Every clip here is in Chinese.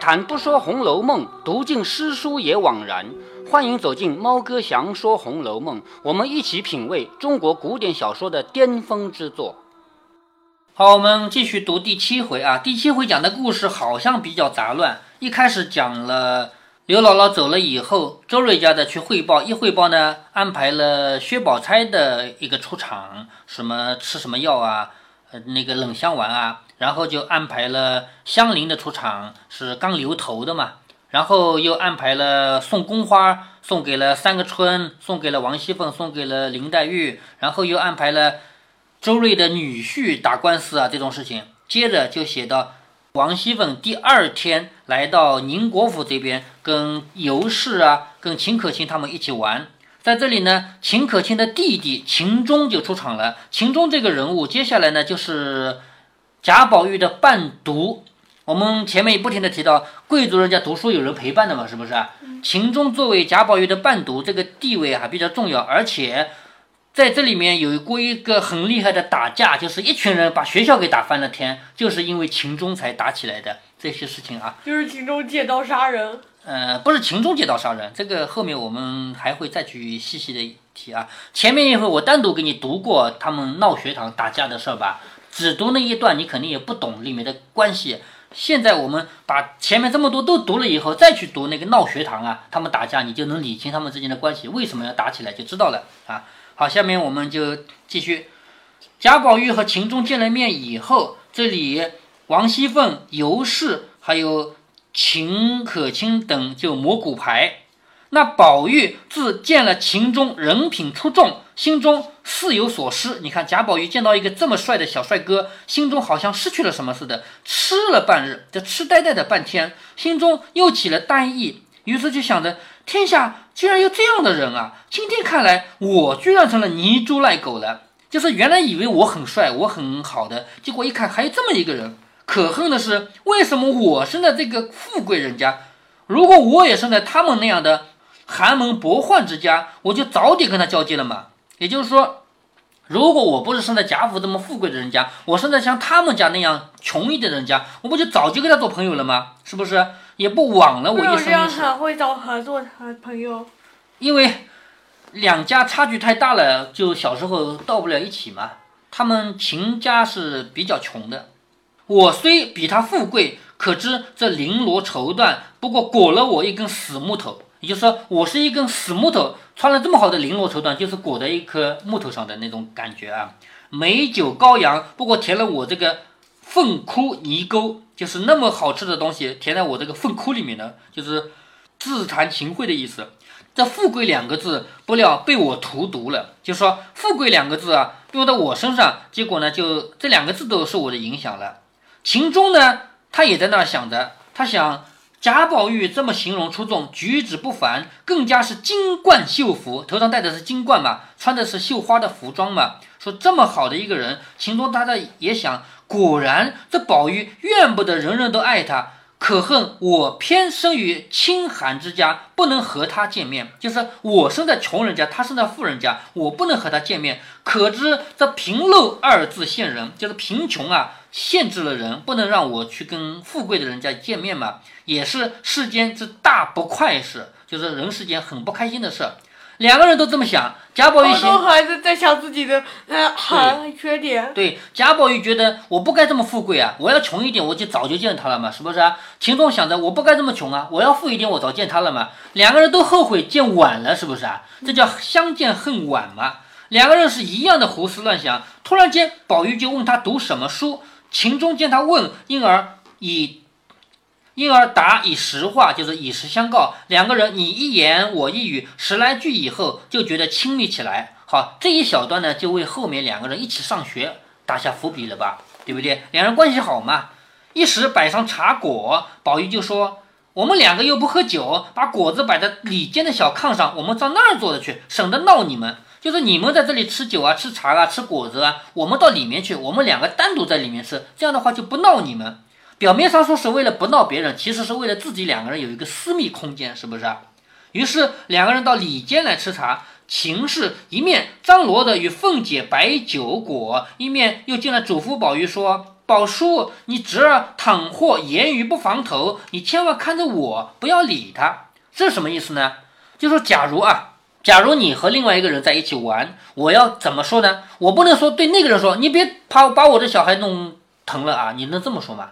谈不说《红楼梦》，读尽诗书也枉然。欢迎走进猫哥祥说《红楼梦》，我们一起品味中国古典小说的巅峰之作。好，我们继续读第七回啊。第七回讲的故事好像比较杂乱。一开始讲了刘姥姥走了以后，周瑞家的去汇报，一汇报呢，安排了薛宝钗的一个出场，什么吃什么药啊，呃，那个冷香丸啊。然后就安排了香菱的出场，是刚留头的嘛。然后又安排了送宫花，送给了三个春，送给了王熙凤，送给了林黛玉。然后又安排了周瑞的女婿打官司啊这种事情。接着就写到王熙凤第二天来到宁国府这边，跟尤氏啊，跟秦可卿他们一起玩。在这里呢，秦可卿的弟弟秦钟就出场了。秦钟这个人物，接下来呢就是。贾宝玉的伴读，我们前面也不停的提到，贵族人家读书有人陪伴的嘛，是不是啊？秦钟作为贾宝玉的伴读，这个地位还比较重要，而且在这里面有过一个很厉害的打架，就是一群人把学校给打翻了天，就是因为秦钟才打起来的这些事情啊。就是秦钟借刀杀人？呃，不是秦钟借刀杀人，这个后面我们还会再去细细的提啊。前面一回我单独给你读过他们闹学堂打架的事儿吧。只读那一段，你肯定也不懂里面的关系。现在我们把前面这么多都读了以后，再去读那个闹学堂啊，他们打架，你就能理清他们之间的关系，为什么要打起来，就知道了啊。好，下面我们就继续。贾宝玉和秦钟见了面以后，这里王熙凤、尤氏还有秦可卿等就摸骨牌。那宝玉自见了秦钟人品出众。心中似有所失。你看贾宝玉见到一个这么帅的小帅哥，心中好像失去了什么似的，痴了半日，这痴呆呆的半天，心中又起了呆意。于是就想着，天下居然有这样的人啊！今天看来，我居然成了泥猪赖狗了。就是原来以为我很帅，我很好的，结果一看还有这么一个人。可恨的是，为什么我生在这个富贵人家？如果我也生在他们那样的寒门薄宦之家，我就早点跟他交接了嘛。也就是说，如果我不是生在贾府这么富贵的人家，我生在像他们家那样穷一点的人家，我不就早就跟他做朋友了吗？是不是？也不枉了我一生一世。这样很会找合作朋友。因为两家差距太大了，就小时候到不了一起嘛。他们秦家是比较穷的，我虽比他富贵，可知这绫罗绸缎不过裹了我一根死木头。也就是说，我是一根死木头，穿了这么好的绫罗绸缎，就是裹在一颗木头上的那种感觉啊。美酒羔羊，不过填了我这个粪窟泥沟，就是那么好吃的东西，填在我这个粪窟里面呢，就是自惭形秽的意思。这富贵两个字，不料被我荼毒了。就说，富贵两个字啊，用到我身上，结果呢，就这两个字都受我的影响了。秦钟呢，他也在那儿想着，他想。贾宝玉这么形容出众，举止不凡，更加是金冠绣服，头上戴的是金冠嘛，穿的是绣花的服装嘛。说这么好的一个人，秦钟大家也想，果然这宝玉怨不得人人都爱他，可恨我偏生于清寒之家，不能和他见面。就是我生在穷人家，他生在富人家，我不能和他见面。可知这贫陋二字限人，就是贫穷啊。限制了人，不能让我去跟富贵的人家见面嘛，也是世间之大不快事，就是人世间很不开心的事。两个人都这么想，贾宝玉想，还是在想自己的呃好缺点。对，贾宝玉觉得我不该这么富贵啊，我要穷一点，我就早就见他了嘛，是不是啊？秦钟想着我不该这么穷啊，我要富一点，我早见他了嘛。两个人都后悔见晚了，是不是啊？这叫相见恨晚嘛。两个人是一样的胡思乱想。突然间，宝玉就问他读什么书。秦钟见他问，因而以因而答以实话，就是以实相告。两个人你一言我一语，十来句以后就觉得亲密起来。好，这一小段呢，就为后面两个人一起上学打下伏笔了吧？对不对？两人关系好嘛。一时摆上茶果，宝玉就说：“我们两个又不喝酒，把果子摆在里间的小炕上，我们到那儿坐着去，省得闹你们。”就是你们在这里吃酒啊，吃茶啊，吃果子啊，我们到里面去，我们两个单独在里面吃，这样的话就不闹你们。表面上说是为了不闹别人，其实是为了自己两个人有一个私密空间，是不是？于是两个人到里间来吃茶，秦氏一面张罗的与凤姐摆酒果，一面又进来嘱咐宝玉说：“宝叔，你侄儿倘或言语不防头，你千万看着我，不要理他。这是什么意思呢？就说假如啊，假如你和另外一个人在一起玩，我要怎么说呢？我不能说对那个人说，你别把把我的小孩弄疼了啊！你能这么说吗？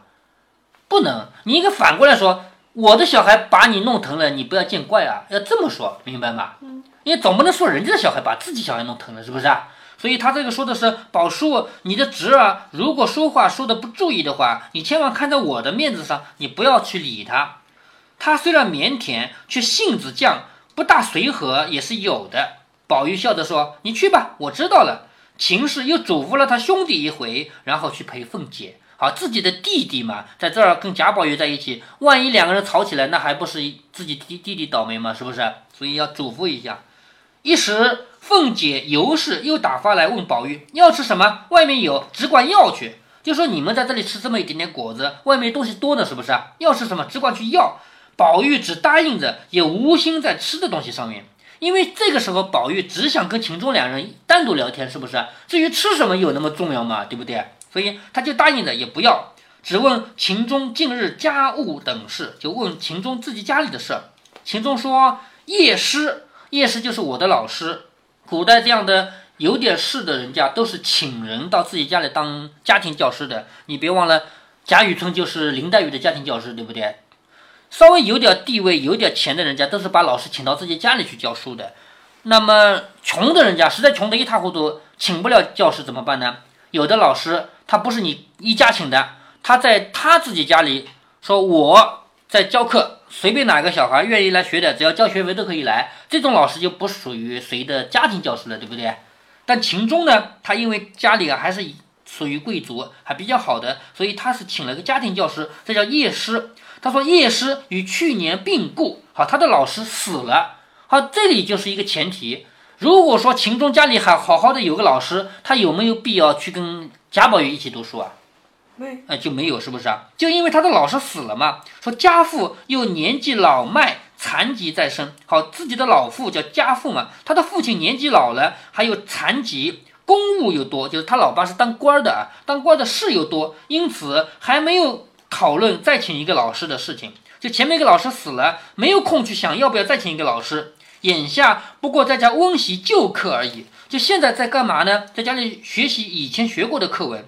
不能，你应该反过来说，我的小孩把你弄疼了，你不要见怪啊，要这么说，明白吗？嗯，因为总不能说人家的小孩把自己小孩弄疼了，是不是啊？所以他这个说的是宝叔，你的侄儿如果说话说的不注意的话，你千万看在我的面子上，你不要去理他。他虽然腼腆，却性子犟，不大随和也是有的。宝玉笑着说：“你去吧，我知道了。”秦氏又嘱咐了他兄弟一回，然后去陪凤姐。好，自己的弟弟嘛，在这儿跟贾宝玉在一起，万一两个人吵起来，那还不是自己弟弟弟倒霉吗？是不是？所以要嘱咐一下。一时，凤姐、尤氏又打发来问宝玉要吃什么，外面有，只管要去。就说你们在这里吃这么一点点果子，外面东西多呢，是不是？要吃什么，只管去要。宝玉只答应着，也无心在吃的东西上面，因为这个时候宝玉只想跟秦钟两人单独聊天，是不是？至于吃什么有那么重要吗？对不对？所以他就答应了也不要，只问秦钟近日家务等事，就问秦钟自己家里的事儿。秦钟说：“叶师，叶师就是我的老师。古代这样的有点事的人家，都是请人到自己家里当家庭教师的。你别忘了，贾雨村就是林黛玉的家庭教师，对不对？稍微有点地位、有点钱的人家，都是把老师请到自己家里去教书的。那么穷的人家，实在穷得一塌糊涂，请不了教师怎么办呢？有的老师。他不是你一家请的，他在他自己家里说我在教课，随便哪个小孩愿意来学的，只要交学费都可以来。这种老师就不属于谁的家庭教师了，对不对？但秦钟呢，他因为家里还是属于贵族，还比较好的，所以他是请了个家庭教师，这叫叶师。他说叶师与去年病故，好，他的老师死了。好，这里就是一个前提。如果说秦钟家里还好好的有个老师，他有没有必要去跟？贾宝玉一起读书啊？没，哎，就没有，是不是啊？就因为他的老师死了嘛。说家父又年纪老迈，残疾在身。好，自己的老父叫家父嘛。他的父亲年纪老了，还有残疾，公务又多，就是他老爸是当官的啊，当官的事又多，因此还没有讨论再请一个老师的事情。就前面一个老师死了，没有空去想要不要再请一个老师。眼下不过在家温习旧课而已。就现在在干嘛呢？在家里学习以前学过的课文，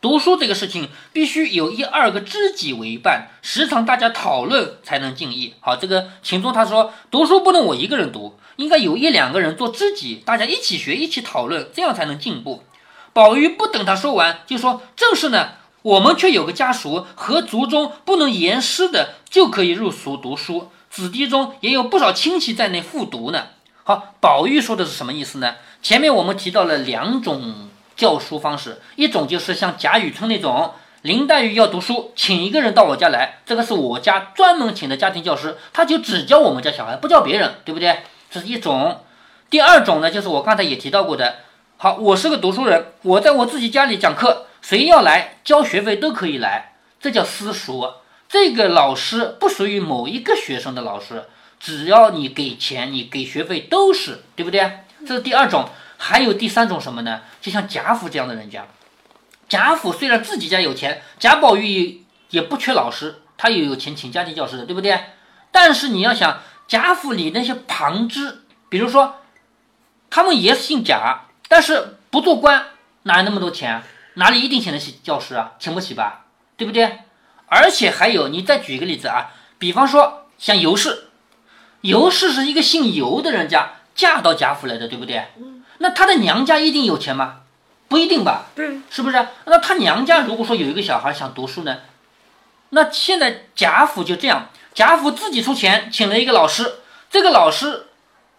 读书这个事情必须有一二个知己为伴，时常大家讨论才能进意。好，这个秦钟他说读书不能我一个人读，应该有一两个人做知己，大家一起学，一起讨论，这样才能进步。宝玉不等他说完，就说正是呢，我们却有个家属和族中不能言师的，就可以入俗读书，子弟中也有不少亲戚在内复读呢。好，宝玉说的是什么意思呢？前面我们提到了两种教书方式，一种就是像贾雨村那种，林黛玉要读书，请一个人到我家来，这个是我家专门请的家庭教师，他就只教我们家小孩，不教别人，对不对？这是一种。第二种呢，就是我刚才也提到过的，好，我是个读书人，我在我自己家里讲课，谁要来交学费都可以来，这叫私塾。这个老师不属于某一个学生的老师。只要你给钱，你给学费都是对不对？这是第二种，还有第三种什么呢？就像贾府这样的人家，贾府虽然自己家有钱，贾宝玉也不缺老师，他也有钱请家庭教师的，对不对？但是你要想贾府里那些旁支，比如说他们也姓贾，但是不做官，哪有那么多钱？哪里一定请得起教师啊？请不起吧，对不对？而且还有，你再举一个例子啊，比方说像尤氏。尤氏是一个姓尤的人家嫁到贾府来的，对不对？嗯。那她的娘家一定有钱吗？不一定吧。对。是不是？那她娘家如果说有一个小孩想读书呢，那现在贾府就这样，贾府自己出钱请了一个老师，这个老师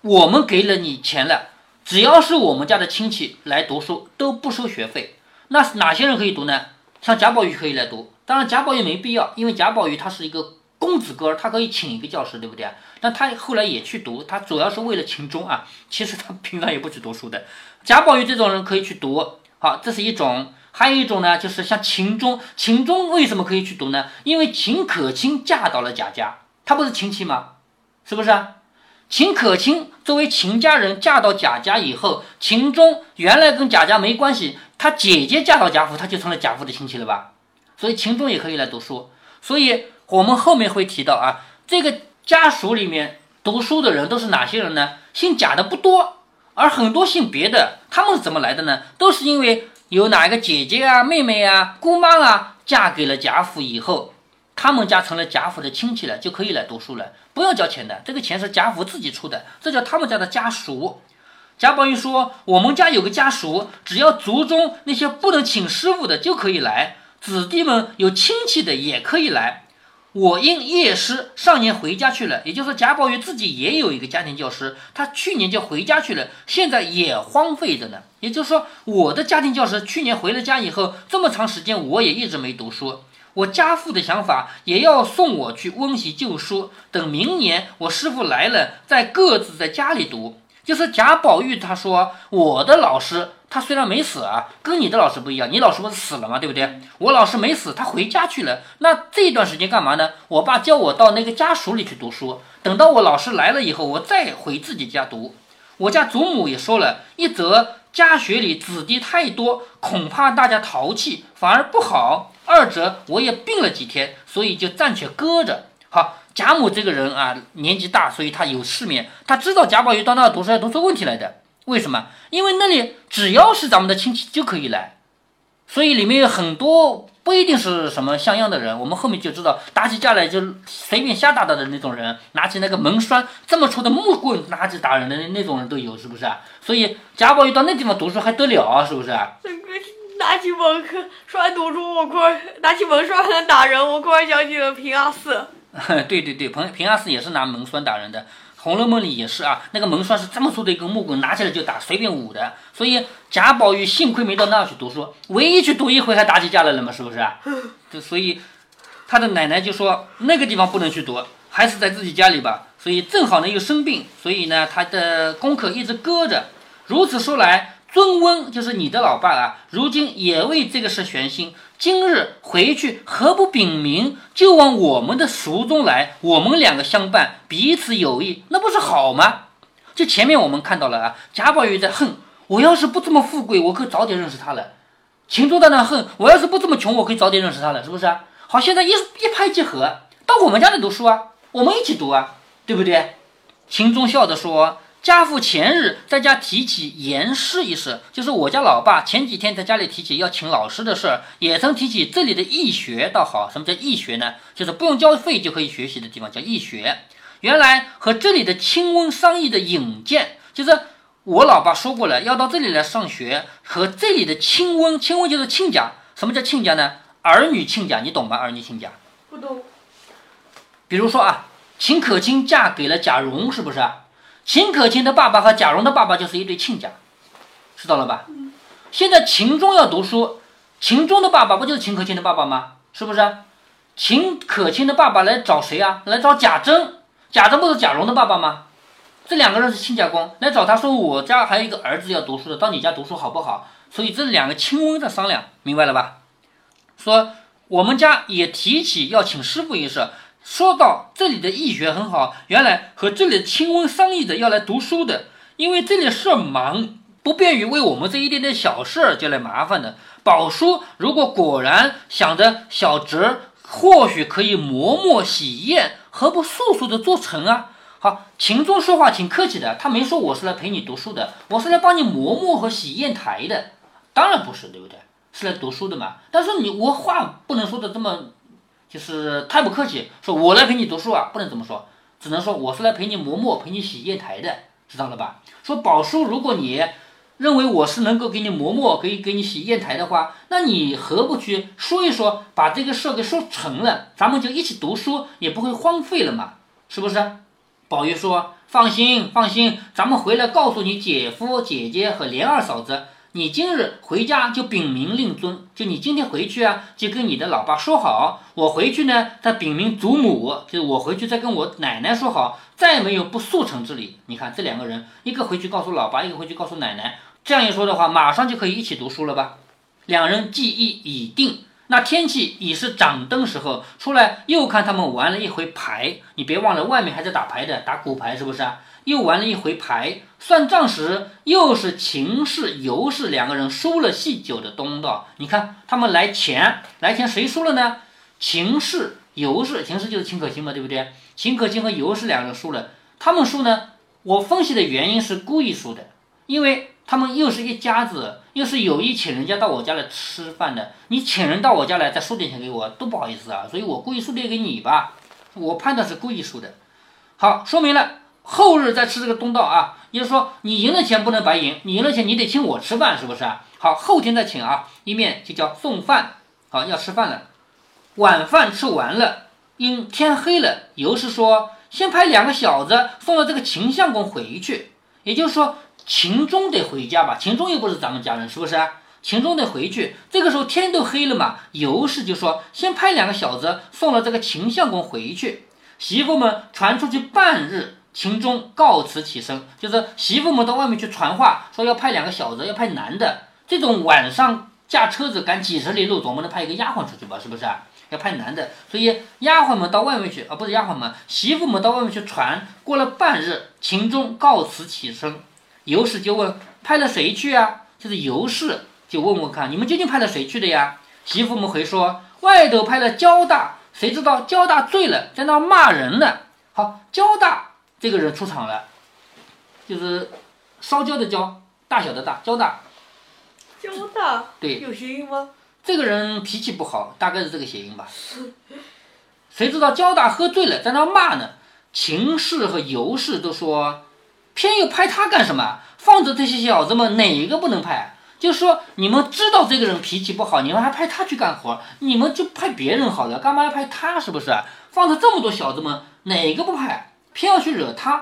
我们给了你钱了，只要是我们家的亲戚来读书都不收学费。那哪些人可以读呢？像贾宝玉可以来读，当然贾宝玉没必要，因为贾宝玉他是一个。公子哥，他可以请一个教师，对不对？但他后来也去读，他主要是为了秦钟啊。其实他平常也不去读书的。贾宝玉这种人可以去读，好，这是一种。还有一种呢，就是像秦钟，秦钟为什么可以去读呢？因为秦可卿嫁到了贾家，她不是亲戚吗？是不是啊？秦可卿作为秦家人嫁到贾家以后，秦钟原来跟贾家没关系，他姐姐嫁到贾府，他就成了贾府的亲戚了吧？所以秦钟也可以来读书。所以我们后面会提到啊，这个家属里面读书的人都是哪些人呢？姓贾的不多，而很多姓别的，他们是怎么来的呢？都是因为有哪一个姐姐啊、妹妹啊、姑妈啊嫁给了贾府以后，他们家成了贾府的亲戚了，就可以来读书了，不要交钱的，这个钱是贾府自己出的，这叫他们家的家属。贾宝玉说：“我们家有个家属，只要族中那些不能请师傅的就可以来，子弟们有亲戚的也可以来。我因夜师上年回家去了，也就是贾宝玉自己也有一个家庭教师，他去年就回家去了，现在也荒废着呢。也就是说，我的家庭教师去年回了家以后，这么长时间我也一直没读书。我家父的想法也要送我去温习旧书，等明年我师傅来了，再各自在家里读。”就是贾宝玉，他说我的老师，他虽然没死啊，跟你的老师不一样，你老师不是死了吗？对不对？我老师没死，他回家去了。那这段时间干嘛呢？我爸叫我到那个家属里去读书，等到我老师来了以后，我再回自己家读。我家祖母也说了，一则家学里子弟太多，恐怕大家淘气，反而不好；二则我也病了几天，所以就暂且搁着。好。贾母这个人啊，年纪大，所以他有世面，他知道贾宝玉到那儿读书要读出问题来的。为什么？因为那里只要是咱们的亲戚就可以来，所以里面有很多不一定是什么像样的人。我们后面就知道，打起架来就随便瞎打打的那种人，拿起那个门栓这么粗的木棍拿起打人的那种人都有，是不是啊？所以贾宝玉到那地方读书还得了啊？是不是啊？拿起门栓读书，我快拿起门栓还能打人，我突然想起了平阿四。对对对，平平阿四也是拿门栓打人的，《红楼梦》里也是啊，那个门栓是这么粗的一根木棍，拿起来就打，随便舞的。所以贾宝玉幸亏没到那儿去读书，唯一去读一回还打起架来了嘛，是不是啊？就所以他的奶奶就说那个地方不能去读，还是在自己家里吧。所以正好呢又生病，所以呢他的功课一直搁着。如此说来，尊翁就是你的老爸啊，如今也为这个事悬心。今日回去何不禀明，就往我们的塾中来，我们两个相伴，彼此有益，那不是好吗？这前面我们看到了啊，贾宝玉在恨，我要是不这么富贵，我可早点认识他了。秦钟在那恨，我要是不这么穷，我可以早点认识他了，是不是啊？好，现在一一拍即合，到我们家来读书啊，我们一起读啊，对不对？秦钟笑着说。家父前日在家提起言师一事，就是我家老爸前几天在家里提起要请老师的事儿，也曾提起这里的义学倒好。什么叫义学呢？就是不用交费就可以学习的地方，叫义学。原来和这里的清温商议的引荐，就是我老爸说过了，要到这里来上学，和这里的亲温，亲温就是亲家。什么叫亲家呢？儿女亲家，你懂吗？儿女亲家不懂。比如说啊，秦可卿嫁给了贾蓉，是不是？秦可卿的爸爸和贾蓉的爸爸就是一对亲家，知道了吧？现在秦钟要读书，秦钟的爸爸不就是秦可卿的爸爸吗？是不是？秦可卿的爸爸来找谁啊？来找贾珍，贾珍不是贾蓉的爸爸吗？这两个人是亲家公，来找他说我家还有一个儿子要读书的，到你家读书好不好？所以这两个亲温在商量，明白了吧？说我们家也提起要请师傅一事。说到这里的义学很好，原来和这里的亲温商议着要来读书的，因为这里事儿忙，不便于为我们这一点点小事儿就来麻烦的。宝叔如果果然想着小侄或许可以磨墨洗砚，何不速速的做成啊？好，秦钟说话挺客气的，他没说我是来陪你读书的，我是来帮你磨墨和洗砚台的，当然不是，对不对？是来读书的嘛。但是你我话不能说的这么。就是太不客气，说我来陪你读书啊，不能这么说，只能说我是来陪你磨墨、陪你洗砚台的，知道了吧？说宝叔，如果你认为我是能够给你磨墨、给给你洗砚台的话，那你何不去说一说，把这个事儿给说成了，咱们就一起读书，也不会荒废了嘛，是不是？宝玉说：“放心，放心，咱们回来告诉你姐夫、姐姐和莲二嫂子。”你今日回家就禀明令尊，就你今天回去啊，就跟你的老爸说好，我回去呢，再禀明祖母，就是我回去再跟我奶奶说好，再没有不速成之理。你看这两个人，一个回去告诉老爸，一个回去告诉奶奶，这样一说的话，马上就可以一起读书了吧？两人记忆已定。那天气已是掌灯时候，出来又看他们玩了一回牌。你别忘了，外面还在打牌的，打骨牌是不是啊？又玩了一回牌，算账时又是秦氏、尤氏两个人输了细酒的东道。你看他们来钱，来钱谁输了呢？秦氏、尤氏，秦氏就是秦可卿嘛，对不对？秦可卿和尤氏两个人输了，他们输呢？我分析的原因是故意输的，因为。他们又是一家子，又是有意请人家到我家来吃饭的。你请人到我家来，再输点钱给我，多不好意思啊！所以我故意输点给你吧。我判断是故意输的。好，说明了后日再吃这个东道啊。也就是说，你赢了钱不能白赢，你赢了钱你得请我吃饭，是不是啊？好，后天再请啊。一面就叫送饭，好要吃饭了。晚饭吃完了，因天黑了，尤氏说先派两个小子送了这个秦相公回去，也就是说。秦钟得回家吧？秦钟又不是咱们家人，是不是？秦钟得回去。这个时候天都黑了嘛，尤氏就说：“先派两个小子送了这个秦相公回去。”媳妇们传出去半日，秦钟告辞起身，就是媳妇们到外面去传话，说要派两个小子，要派男的。这种晚上驾车子赶几十里路，总不能派一个丫鬟出去吧？是不是？要派男的，所以丫鬟们到外面去，啊，不是丫鬟们，媳妇们到外面去传。过了半日，秦钟告辞起身。尤氏就问派了谁去啊？就是尤氏就问问看，你们究竟派了谁去的呀？媳妇们回说外头派了焦大，谁知道焦大醉了，在那骂人呢。好，焦大这个人出场了，就是烧焦的焦，大小的大，焦大。焦大对，有谐音吗？这个人脾气不好，大概是这个谐音吧。谁知道焦大喝醉了，在那骂呢？秦氏和尤氏都说。偏又派他干什么？放着这些小子们，哪一个不能派？就说，你们知道这个人脾气不好，你们还派他去干活，你们就派别人好了，干嘛要派他？是不是？放着这么多小子们，哪个不派？偏要去惹他？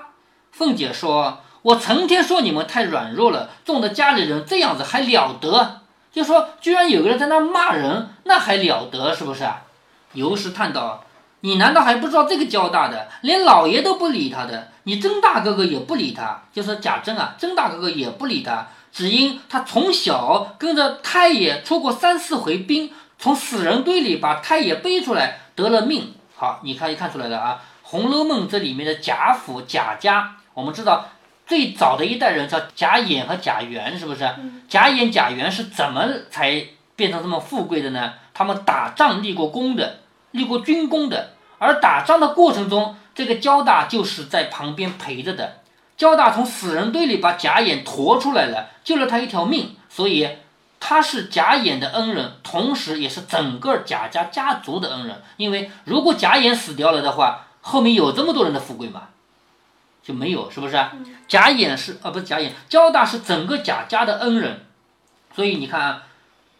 凤姐说：“我成天说你们太软弱了，纵得家里人这样子还了得？就说居然有个人在那骂人，那还了得？是不是？”尤氏叹道。你难道还不知道这个交大的连老爷都不理他的？你曾大哥哥也不理他，就是贾珍啊，曾大哥哥也不理他，只因他从小跟着太爷出过三四回兵，从死人堆里把太爷背出来得了命。好，你可以看出来了啊，《红楼梦》这里面的贾府贾家，我们知道最早的一代人叫贾演和贾元，是不是？贾演贾元是怎么才变成这么富贵的呢？他们打仗立过功的。立过军功的，而打仗的过程中，这个焦大就是在旁边陪着的。焦大从死人堆里把贾演驮出来了，救了他一条命，所以他是贾演的恩人，同时也是整个贾家家族的恩人。因为如果贾演死掉了的话，后面有这么多人的富贵吗？就没有，是不是？贾演是啊，不是贾演，焦大是整个贾家的恩人，所以你看啊。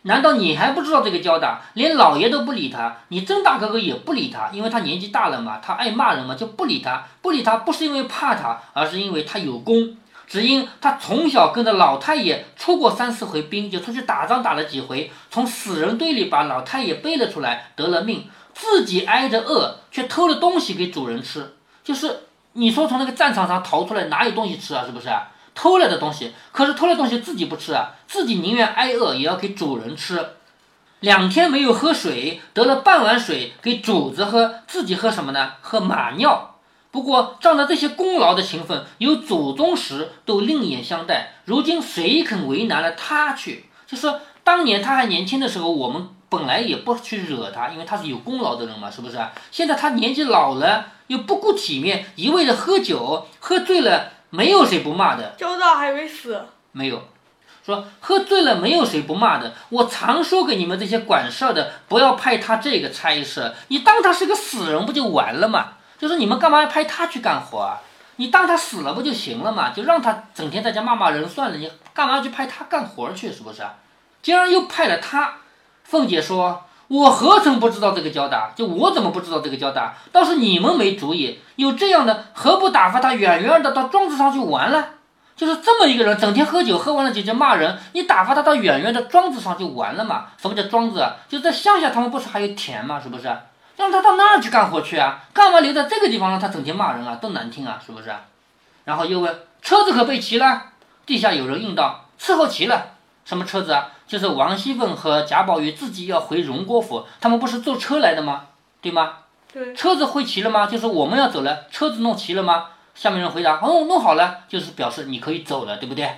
难道你还不知道这个焦大连老爷都不理他，你曾大哥哥也不理他，因为他年纪大了嘛，他爱骂人嘛，就不理他。不理他不是因为怕他，而是因为他有功，只因他从小跟着老太爷出过三四回兵，就出去打仗打了几回，从死人堆里把老太爷背了出来，得了命，自己挨着饿，却偷了东西给主人吃。就是你说从那个战场上逃出来，哪有东西吃啊？是不是？偷来的东西，可是偷来东西自己不吃啊，自己宁愿挨饿也要给主人吃。两天没有喝水，得了半碗水给主子喝，自己喝什么呢？喝马尿。不过仗着这些功劳的情分，有祖宗时都另眼相待。如今谁肯为难了他去？就说当年他还年轻的时候，我们本来也不去惹他，因为他是有功劳的人嘛，是不是？现在他年纪老了，又不顾体面，一味的喝酒，喝醉了。没有谁不骂的，焦大还没死。没有，说喝醉了没有谁不骂的。我常说给你们这些管事的，不要派他这个差事。你当他是个死人不就完了吗？就是你们干嘛要派他去干活啊？你当他死了不就行了嘛？就让他整天在家骂骂人算了。你干嘛要去派他干活去？是不是？竟然又派了他。凤姐说。我何曾不知道这个交大？就我怎么不知道这个交大？倒是你们没主意。有这样的，何不打发他远远的到庄子上去玩了？就是这么一个人，整天喝酒，喝完了就就骂人。你打发他到远远的庄子上就完了嘛？什么叫庄子啊？就在乡下，他们不是还有田吗？是不是？让他到那儿去干活去啊？干嘛留在这个地方让他整天骂人啊？多难听啊？是不是？然后又问车子可备齐了？地下有人应道：伺候齐了。什么车子啊？就是王熙凤和贾宝玉自己要回荣国府，他们不是坐车来的吗？对吗？对，车子会齐了吗？就是我们要走了，车子弄齐了吗？下面人回答：哦，弄好了，就是表示你可以走了，对不对？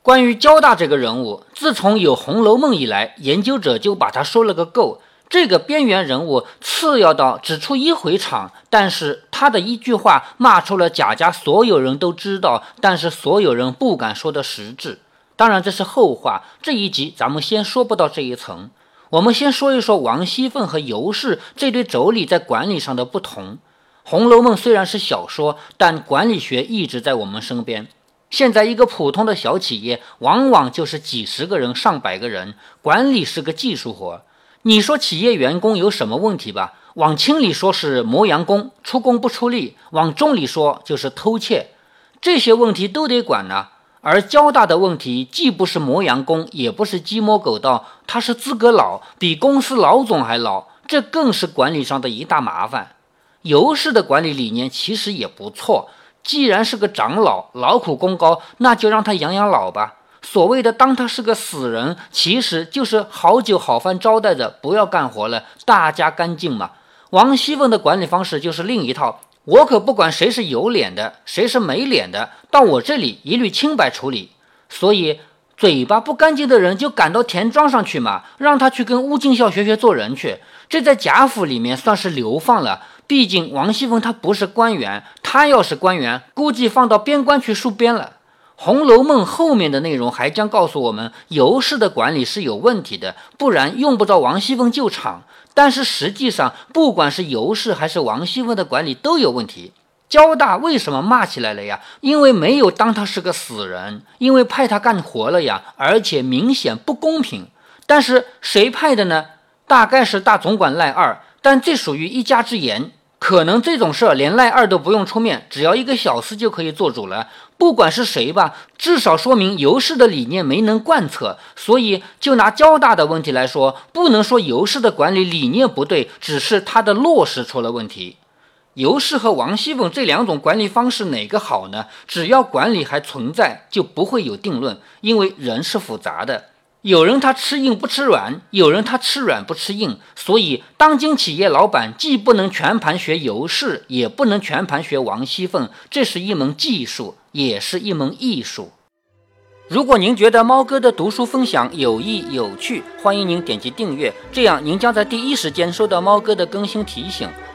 关于焦大这个人物，自从有《红楼梦》以来，研究者就把他说了个够。这个边缘人物次要到只出一回场，但是他的一句话骂出了贾家所有人都知道，但是所有人不敢说的实质。当然这是后话，这一集咱们先说不到这一层。我们先说一说王熙凤和尤氏这对妯娌在管理上的不同。《红楼梦》虽然是小说，但管理学一直在我们身边。现在一个普通的小企业，往往就是几十个人、上百个人，管理是个技术活。你说企业员工有什么问题吧？往轻里说是磨洋工，出工不出力；往重里说就是偷窃。这些问题都得管呢。而交大的问题既不是磨洋工，也不是鸡摸狗盗，他是资格老，比公司老总还老，这更是管理上的一大麻烦。尤氏的管理理念其实也不错。既然是个长老，劳苦功高，那就让他养养老吧。所谓的当他是个死人，其实就是好酒好饭招待着，不要干活了，大家干净嘛。王熙凤的管理方式就是另一套，我可不管谁是有脸的，谁是没脸的，到我这里一律清白处理。所以嘴巴不干净的人就赶到田庄上去嘛，让他去跟乌敬孝学学做人去。这在贾府里面算是流放了。毕竟王熙凤她不是官员，她要是官员，估计放到边关去戍边了。《红楼梦》后面的内容还将告诉我们，尤氏的管理是有问题的，不然用不着王熙凤救场。但是实际上，不管是尤氏还是王熙凤的管理都有问题。交大为什么骂起来了呀？因为没有当他是个死人，因为派他干活了呀，而且明显不公平。但是谁派的呢？大概是大总管赖二，但这属于一家之言。可能这种事儿连赖二都不用出面，只要一个小厮就可以做主了。不管是谁吧，至少说明尤氏的理念没能贯彻。所以，就拿交大的问题来说，不能说尤氏的管理理念不对，只是他的落实出了问题。尤氏和王熙凤这两种管理方式哪个好呢？只要管理还存在，就不会有定论，因为人是复杂的。有人他吃硬不吃软，有人他吃软不吃硬，所以当今企业老板既不能全盘学尤氏，也不能全盘学王熙凤，这是一门技术，也是一门艺术。如果您觉得猫哥的读书分享有益有趣，欢迎您点击订阅，这样您将在第一时间收到猫哥的更新提醒。